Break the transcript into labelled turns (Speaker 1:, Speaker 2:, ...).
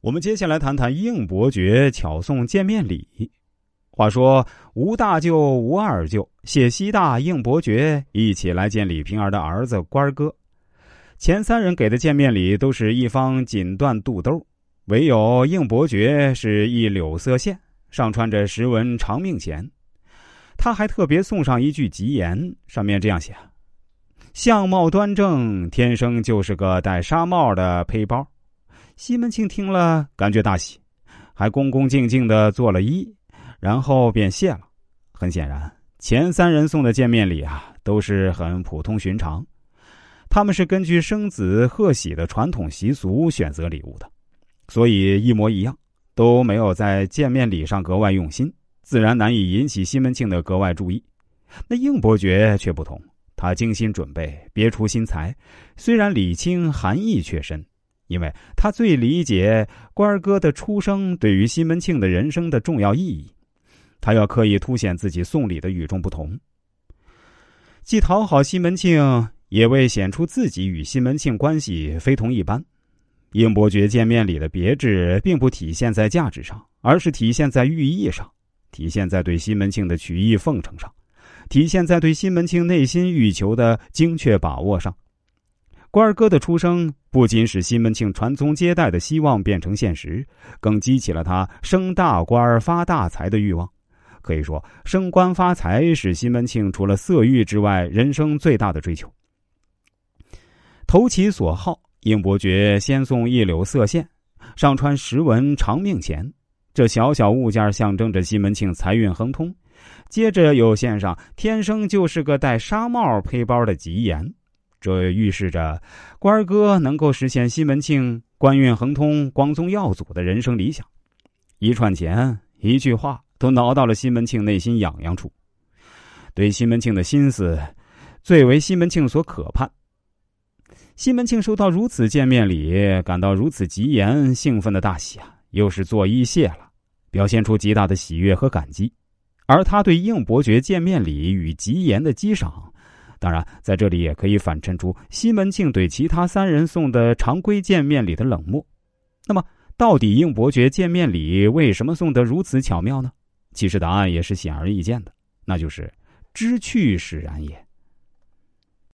Speaker 1: 我们接下来谈谈应伯爵巧送见面礼。话说吴大舅、吴二舅、谢西大、应伯爵一起来见李瓶儿的儿子官儿哥。前三人给的见面礼都是一方锦缎肚兜，唯有应伯爵是一柳色线，上穿着石纹长命钱。他还特别送上一句吉言，上面这样写：“相貌端正，天生就是个戴纱帽的胚包。”西门庆听了，感觉大喜，还恭恭敬敬的做了揖，然后便谢了。很显然，前三人送的见面礼啊，都是很普通寻常，他们是根据生子贺喜的传统习俗选择礼物的，所以一模一样，都没有在见面礼上格外用心，自然难以引起西门庆的格外注意。那应伯爵却不同，他精心准备，别出心裁，虽然礼轻，含义却深。因为他最理解官儿哥的出生对于西门庆的人生的重要意义，他要刻意凸显自己送礼的与众不同，既讨好西门庆，也为显出自己与西门庆关系非同一般。应伯爵见面礼的别致，并不体现在价值上，而是体现在寓意上，体现在对西门庆的曲意奉承上，体现在对西门庆内心欲求的精确把握上。官儿哥的出生不仅使西门庆传宗接代的希望变成现实，更激起了他升大官儿发大财的欲望。可以说，升官发财是西门庆除了色欲之外人生最大的追求。投其所好，应伯爵先送一柳色线，上穿十文长命钱，这小小物件象征着西门庆财运亨通。接着又献上天生就是个戴纱帽配包的吉言。这预示着官儿哥能够实现西门庆官运亨通、光宗耀祖的人生理想。一串钱、一句话，都挠到了西门庆内心痒痒处。对西门庆的心思，最为西门庆所可盼。西门庆收到如此见面礼，感到如此吉言，兴奋的大喜啊！又是作揖谢了，表现出极大的喜悦和感激。而他对应伯爵见面礼与吉言的激赏。当然，在这里也可以反衬出西门庆对其他三人送的常规见面礼的冷漠。那么，到底应伯爵见面礼为什么送得如此巧妙呢？其实答案也是显而易见的，那就是知趣使然也。